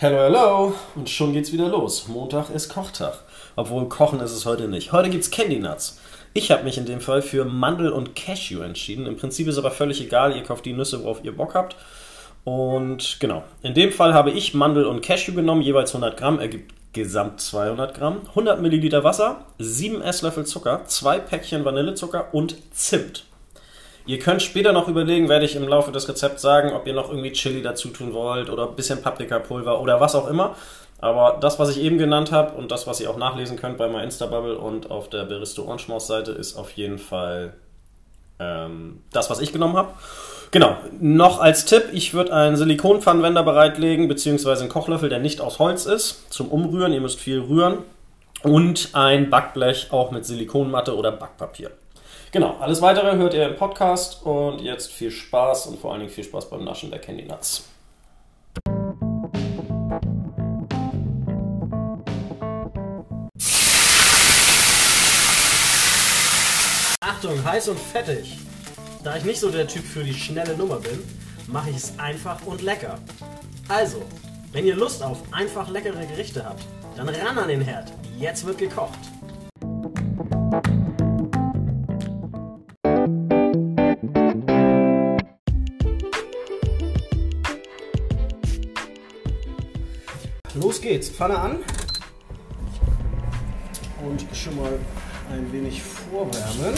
Hello, hello! Und schon geht's wieder los. Montag ist Kochtag. Obwohl kochen ist es heute nicht. Heute gibt's Candy Nuts. Ich habe mich in dem Fall für Mandel und Cashew entschieden. Im Prinzip ist aber völlig egal, ihr kauft die Nüsse, worauf ihr Bock habt. Und genau, in dem Fall habe ich Mandel und Cashew genommen, jeweils 100 Gramm, ergibt gesamt 200 Gramm, 100 Milliliter Wasser, 7 Esslöffel Zucker, 2 Päckchen Vanillezucker und Zimt. Ihr könnt später noch überlegen, werde ich im Laufe des Rezepts sagen, ob ihr noch irgendwie Chili dazu tun wollt oder ein bisschen Paprikapulver oder was auch immer. Aber das, was ich eben genannt habe und das, was ihr auch nachlesen könnt bei meiner Insta-Bubble und auf der Beristo Orange Maus Seite, ist auf jeden Fall ähm, das, was ich genommen habe. Genau, noch als Tipp, ich würde einen Silikonpfannenwender bereitlegen, beziehungsweise einen Kochlöffel, der nicht aus Holz ist, zum Umrühren. Ihr müsst viel rühren. Und ein Backblech auch mit Silikonmatte oder Backpapier. Genau, alles weitere hört ihr im Podcast und jetzt viel Spaß und vor allen Dingen viel Spaß beim Naschen der Candy Nuts. Achtung, heiß und fettig. Da ich nicht so der Typ für die schnelle Nummer bin, mache ich es einfach und lecker. Also, wenn ihr Lust auf einfach leckere Gerichte habt, dann ran an den Herd. Jetzt wird gekocht. Geht's, Pfanne an und schon mal ein wenig vorwärmen.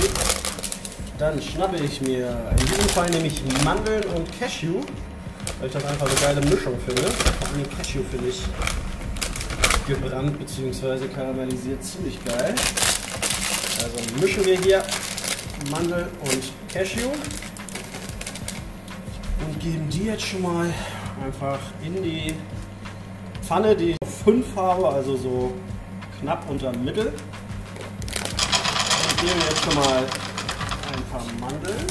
Dann schnappe ich mir, in diesem Fall nehme ich Mandeln und Cashew, weil ich das einfach eine geile Mischung finde. Vor allem Cashew finde ich gebrannt bzw. karamellisiert ziemlich geil. Also mischen wir hier Mandel und Cashew und geben die jetzt schon mal einfach in die Pfanne, die ich auf 5 habe, also so knapp unter Mittel. Und gebe jetzt schon mal ein paar Mandeln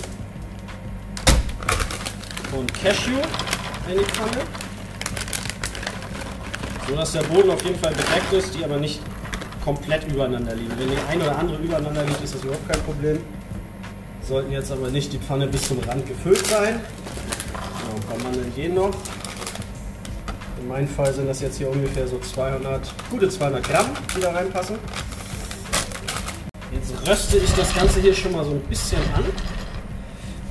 und Cashew in die Pfanne. So dass der Boden auf jeden Fall bedeckt ist, die aber nicht komplett übereinander liegen. Wenn die ein oder andere übereinander liegt, ist das überhaupt kein Problem. Sollten jetzt aber nicht die Pfanne bis zum Rand gefüllt sein. Genau, ein paar Mandeln gehen noch. In meinem Fall sind das jetzt hier ungefähr so 200, gute 200 Gramm, die da reinpassen. Jetzt röste ich das Ganze hier schon mal so ein bisschen an.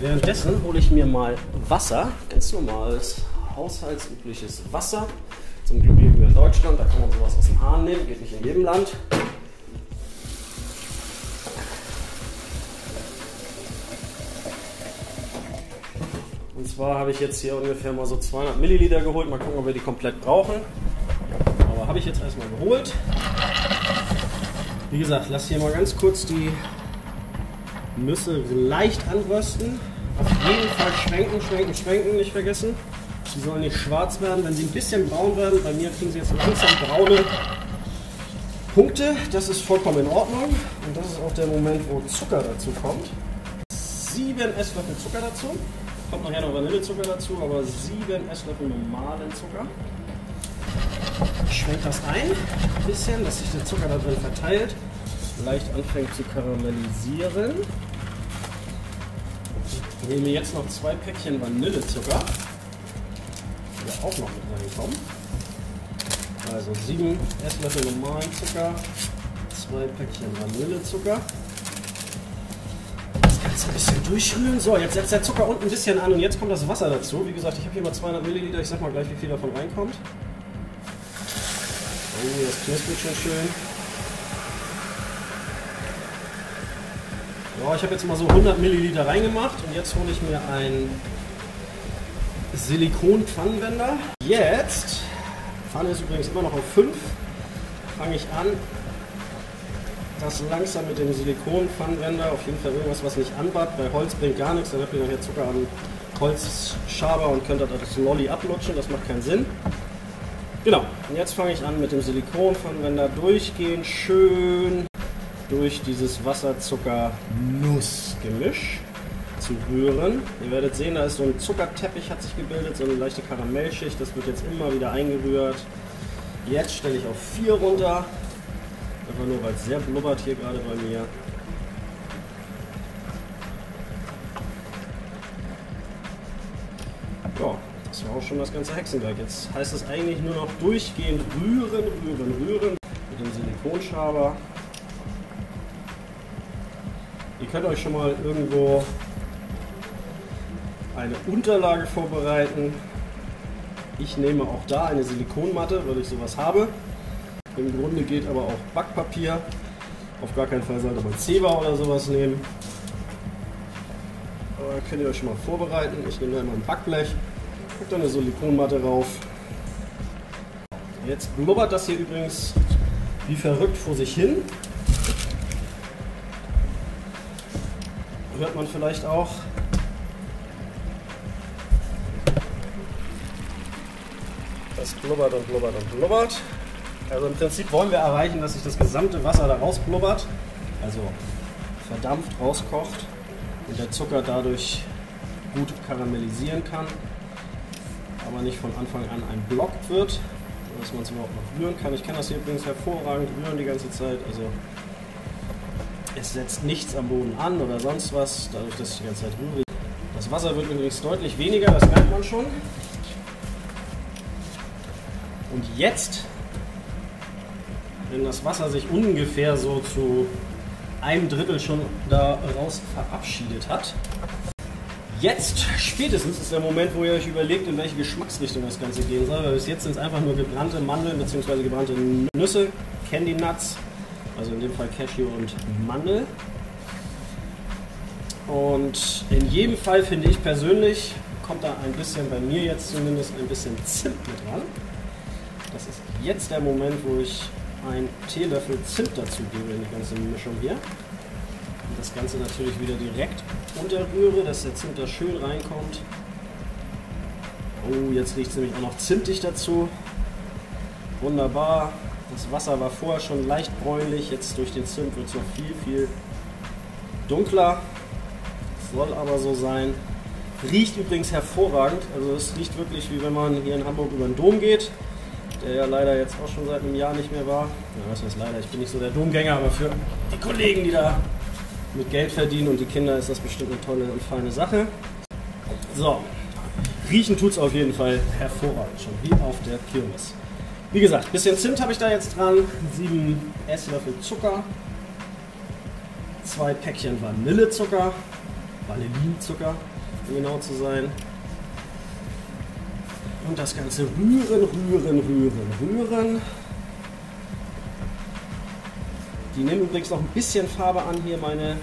Währenddessen hole ich mir mal Wasser, ganz normales, haushaltsübliches Wasser. Zum Glück leben wir in Deutschland, da kann man sowas aus dem Hahn nehmen, geht nicht in jedem Land. Zwar habe ich jetzt hier ungefähr mal so 200 Milliliter geholt. Mal gucken, ob wir die komplett brauchen. Aber habe ich jetzt erstmal geholt. Wie gesagt, lass hier mal ganz kurz die Nüsse leicht anrösten. Auf jeden Fall schwenken, schwenken, schwenken, nicht vergessen. Sie sollen nicht schwarz werden. Wenn sie ein bisschen braun werden, bei mir kriegen sie jetzt langsam braune Punkte. Das ist vollkommen in Ordnung. Und das ist auch der Moment, wo Zucker dazu kommt. Sieben Esslöffel Zucker dazu. Kommt nachher noch Vanillezucker dazu, aber sieben Esslöffel normalen Zucker. Ich schwenke das ein, ein bisschen, dass sich der Zucker da drin verteilt, leicht anfängt zu karamellisieren. Ich nehme jetzt noch zwei Päckchen Vanillezucker, die auch noch mit reinkommen. Also sieben Esslöffel normalen Zucker, zwei Päckchen Vanillezucker. Ganze ein bisschen durchrühren. So, jetzt setzt der Zucker unten ein bisschen an und jetzt kommt das Wasser dazu. Wie gesagt, ich habe hier mal 200 Milliliter. Ich sag mal gleich, wie viel davon reinkommt. Oh, das knuspert schon schön. Ja, ich habe jetzt mal so 100 Milliliter reingemacht und jetzt hole ich mir einen Silikon-Pfannenwender. Jetzt, Pfanne ist übrigens immer noch auf 5, fange ich an, das langsam mit dem Silikon-Pfannenwender, auf jeden Fall irgendwas, was nicht anbart. Bei Holz bringt gar nichts, dann habt ihr nachher Zucker am Holzschaber und könnt das Lolli ablutschen, das macht keinen Sinn. Genau, und jetzt fange ich an mit dem Silikonpfannenwender durchgehend schön durch dieses Wasser-Zucker-Nuss-Gemisch zu rühren. Ihr werdet sehen, da ist so ein Zuckerteppich hat sich gebildet, so eine leichte Karamellschicht. Das wird jetzt immer wieder eingerührt. Jetzt stelle ich auf 4 runter. Einfach nur, weil es sehr blubbert hier gerade bei mir. Ja, das war auch schon das ganze Hexenwerk. Jetzt heißt es eigentlich nur noch durchgehend rühren, rühren, rühren mit dem Silikonschaber. Ihr könnt euch schon mal irgendwo eine Unterlage vorbereiten. Ich nehme auch da eine Silikonmatte, weil ich sowas habe. Im Grunde geht aber auch Backpapier. Auf gar keinen Fall sollte man Zewa oder sowas nehmen. Aber könnt ihr euch schon mal vorbereiten. Ich nehme da immer ein Backblech, packe da eine Silikonmatte rauf. Jetzt blubbert das hier übrigens wie verrückt vor sich hin. Hört man vielleicht auch. Das blubbert und blubbert und blubbert. Also im Prinzip wollen wir erreichen, dass sich das gesamte Wasser da rausblubbert, also verdampft, rauskocht und der Zucker dadurch gut karamellisieren kann, aber nicht von Anfang an ein Block wird, dass man es überhaupt noch rühren kann. Ich kann das hier übrigens hervorragend rühren die ganze Zeit, also es setzt nichts am Boden an oder sonst was, dadurch, dass ich die ganze Zeit rühre. Das Wasser wird übrigens deutlich weniger, das merkt man schon. Und jetzt wenn das Wasser sich ungefähr so zu einem Drittel schon daraus verabschiedet hat. Jetzt spätestens ist der Moment, wo ihr euch überlegt, in welche Geschmacksrichtung das Ganze gehen soll. Weil bis jetzt sind es einfach nur gebrannte Mandeln bzw. gebrannte Nüsse, Candy Nuts, also in dem Fall Cashew und Mandel. Und in jedem Fall finde ich persönlich, kommt da ein bisschen, bei mir jetzt zumindest, ein bisschen Zimt mit dran. Das ist jetzt der Moment, wo ich einen Teelöffel Zimt dazu gebe in die ganze Mischung hier. Und das Ganze natürlich wieder direkt unterrühre, dass der Zimt da schön reinkommt. Oh, jetzt riecht es nämlich auch noch zimtig dazu. Wunderbar. Das Wasser war vorher schon leicht bräunlich, jetzt durch den Zimt wird es noch viel, viel dunkler. Soll aber so sein. Riecht übrigens hervorragend. Also es riecht wirklich wie wenn man hier in Hamburg über den Dom geht der ja leider jetzt auch schon seit einem Jahr nicht mehr war. Ja, was heißt leider, ich bin nicht so der Domgänger, aber für die Kollegen, die da mit Geld verdienen und die Kinder ist das bestimmt eine tolle und feine Sache. So, riechen tut es auf jeden Fall hervorragend, schon wie auf der Kirmes. Wie gesagt, bisschen Zimt habe ich da jetzt dran, 7 Esslöffel Zucker, zwei Päckchen Vanillezucker, Vanillinzucker, um genau zu sein, und das Ganze rühren, rühren, rühren, rühren. Die nehmen übrigens noch ein bisschen Farbe an hier, meine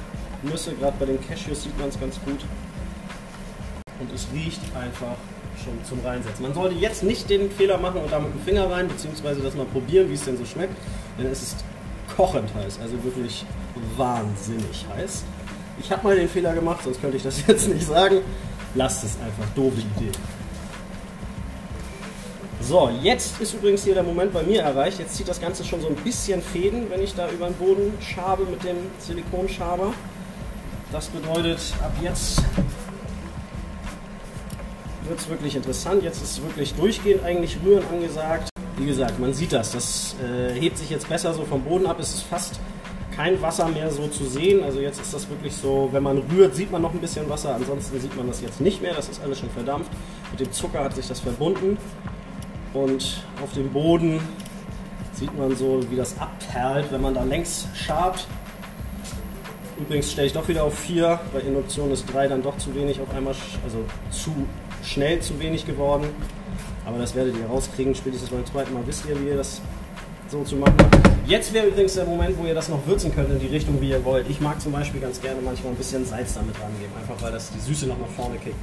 Nüsse. Gerade bei den Cashews sieht man es ganz gut. Und es riecht einfach schon zum Reinsetzen. Man sollte jetzt nicht den Fehler machen und da mit dem Finger rein, beziehungsweise das mal probieren, wie es denn so schmeckt. Denn es ist kochend heiß, also wirklich wahnsinnig heiß. Ich habe mal den Fehler gemacht, sonst könnte ich das jetzt nicht sagen. Lasst es einfach, doofe Idee. So, jetzt ist übrigens hier der Moment bei mir erreicht. Jetzt zieht das Ganze schon so ein bisschen Fäden, wenn ich da über den Boden schabe mit dem Silikonschaber. Das bedeutet, ab jetzt wird es wirklich interessant. Jetzt ist wirklich durchgehend eigentlich Rühren angesagt. Wie gesagt, man sieht das. Das äh, hebt sich jetzt besser so vom Boden ab. Es ist fast kein Wasser mehr so zu sehen. Also jetzt ist das wirklich so, wenn man rührt, sieht man noch ein bisschen Wasser. Ansonsten sieht man das jetzt nicht mehr. Das ist alles schon verdampft. Mit dem Zucker hat sich das verbunden. Und auf dem Boden sieht man so, wie das abperlt, wenn man da längs schabt. Übrigens stelle ich doch wieder auf 4, bei Induktion ist 3 dann doch zu wenig auf einmal, also zu schnell zu wenig geworden. Aber das werdet ihr rauskriegen, spätestens beim zweiten Mal wisst ihr, wie ihr das so zu machen habt. Jetzt wäre übrigens der Moment, wo ihr das noch würzen könnt in die Richtung, wie ihr wollt. Ich mag zum Beispiel ganz gerne manchmal ein bisschen Salz damit rangeben, einfach weil das die Süße noch nach vorne kickt.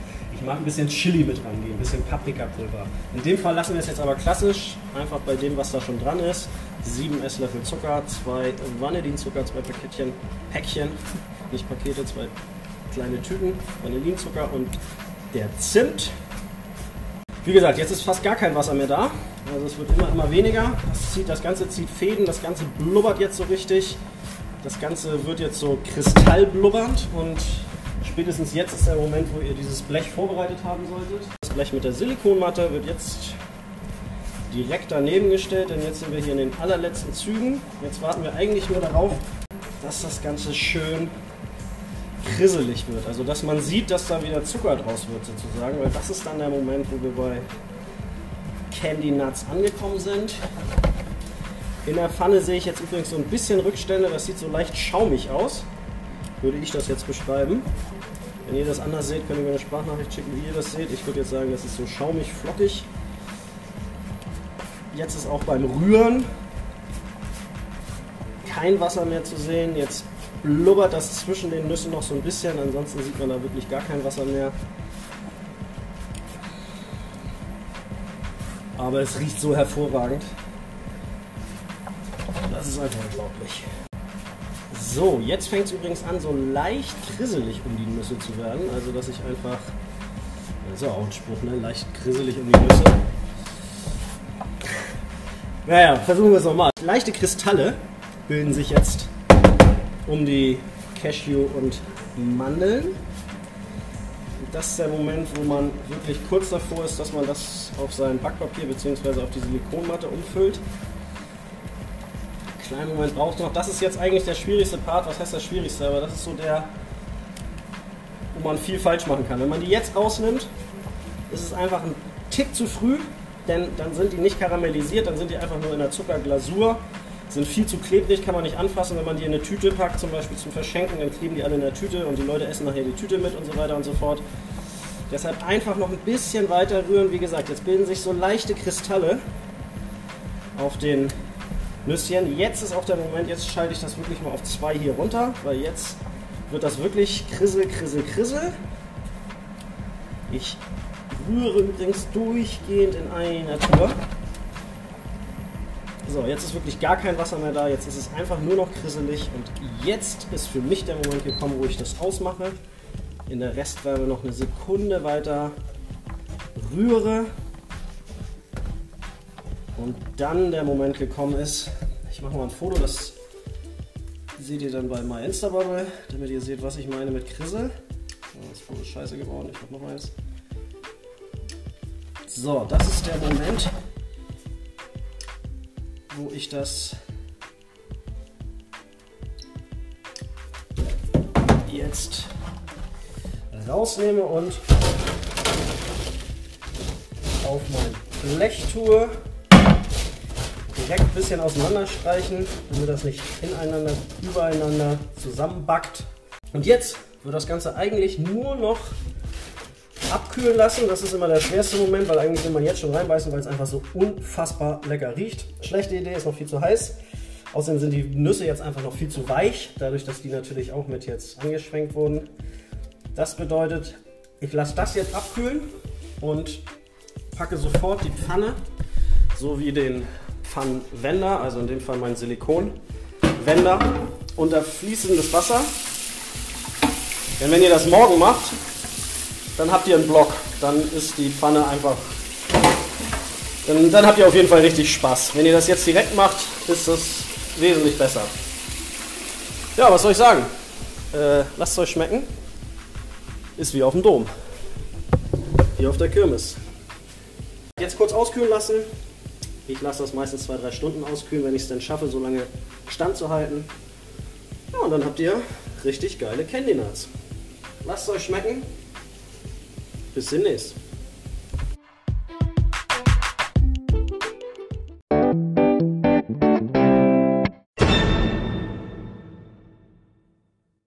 Ich mag ein bisschen Chili mit rangehen, ein bisschen Paprikapulver. In dem Fall lassen wir es jetzt aber klassisch, einfach bei dem, was da schon dran ist. 7 Esslöffel Zucker, 2 Vanillinzucker, 2 Paketchen, Päckchen, nicht Pakete, 2 kleine Tüten Vanillinzucker und der Zimt. Wie gesagt, jetzt ist fast gar kein Wasser mehr da. Also es wird immer, immer weniger. Das, zieht, das Ganze zieht Fäden, das Ganze blubbert jetzt so richtig. Das Ganze wird jetzt so kristallblubbernd und Spätestens jetzt ist der Moment, wo ihr dieses Blech vorbereitet haben solltet. Das Blech mit der Silikonmatte wird jetzt direkt daneben gestellt, denn jetzt sind wir hier in den allerletzten Zügen. Jetzt warten wir eigentlich nur darauf, dass das Ganze schön krisselig wird. Also dass man sieht, dass da wieder Zucker draus wird sozusagen, weil das ist dann der Moment, wo wir bei Candy Nuts angekommen sind. In der Pfanne sehe ich jetzt übrigens so ein bisschen Rückstände, das sieht so leicht schaumig aus. Würde ich das jetzt beschreiben. Wenn ihr das anders seht, könnt ihr mir eine Sprachnachricht schicken, wie ihr das seht. Ich würde jetzt sagen, das ist so schaumig, flockig. Jetzt ist auch beim Rühren kein Wasser mehr zu sehen. Jetzt blubbert das zwischen den Nüssen noch so ein bisschen, ansonsten sieht man da wirklich gar kein Wasser mehr. Aber es riecht so hervorragend. Das ist einfach unglaublich. So, jetzt fängt es übrigens an, so leicht krisselig um die Nüsse zu werden. Also, dass ich einfach. Das ist ja auch ein Spruch, ne? Leicht krisselig um die Nüsse. Naja, versuchen wir es nochmal. Leichte Kristalle bilden sich jetzt um die Cashew und Mandeln. Das ist der Moment, wo man wirklich kurz davor ist, dass man das auf sein Backpapier bzw. auf die Silikonmatte umfüllt. Kleinen Moment braucht noch. Das ist jetzt eigentlich der schwierigste Part. Was heißt das schwierigste? Aber das ist so der, wo man viel falsch machen kann. Wenn man die jetzt rausnimmt, ist es einfach ein Tick zu früh, denn dann sind die nicht karamellisiert, dann sind die einfach nur in der Zuckerglasur sind viel zu klebrig, kann man nicht anfassen. Wenn man die in eine Tüte packt, zum Beispiel zum Verschenken, dann kleben die alle in der Tüte und die Leute essen nachher die Tüte mit und so weiter und so fort. Deshalb einfach noch ein bisschen weiter rühren. Wie gesagt, jetzt bilden sich so leichte Kristalle auf den Nüsschen. Jetzt ist auch der Moment, jetzt schalte ich das wirklich mal auf 2 hier runter, weil jetzt wird das wirklich krissel, krissel, krissel. Ich rühre übrigens durchgehend in einer Tour. So, jetzt ist wirklich gar kein Wasser mehr da. Jetzt ist es einfach nur noch krisselig. Und jetzt ist für mich der Moment gekommen, wo ich das ausmache. In der Restwärme noch eine Sekunde weiter rühre. Und dann der Moment gekommen ist. Ich mache mal ein Foto, das seht ihr dann bei My Instabubble, damit ihr seht, was ich meine mit Krissel. Das Foto ist scheiße geworden, ich habe noch eins. So, das ist der Moment, wo ich das jetzt rausnehme und auf mein Blech tue. Direkt ein bisschen auseinanderstreichen, damit das nicht ineinander, übereinander zusammenbackt. Und jetzt wird das Ganze eigentlich nur noch abkühlen lassen. Das ist immer der schwerste Moment, weil eigentlich will man jetzt schon reinbeißen, weil es einfach so unfassbar lecker riecht. Schlechte Idee, ist noch viel zu heiß. Außerdem sind die Nüsse jetzt einfach noch viel zu weich, dadurch, dass die natürlich auch mit jetzt angeschwenkt wurden. Das bedeutet, ich lasse das jetzt abkühlen und packe sofort die Pfanne sowie den Pfannenwender, also in dem Fall mein Silikonwender, unter fließendes Wasser. Denn wenn ihr das morgen macht, dann habt ihr einen Block. Dann ist die Pfanne einfach. Dann, dann habt ihr auf jeden Fall richtig Spaß. Wenn ihr das jetzt direkt macht, ist das wesentlich besser. Ja, was soll ich sagen? Äh, lasst es euch schmecken. Ist wie auf dem Dom. Hier auf der Kirmes. Jetzt kurz auskühlen lassen. Ich lasse das meistens zwei, drei Stunden auskühlen, wenn ich es dann schaffe, so lange Stand zu halten. Ja, und dann habt ihr richtig geile Candy Nuts. Lasst es euch schmecken. Bis demnächst.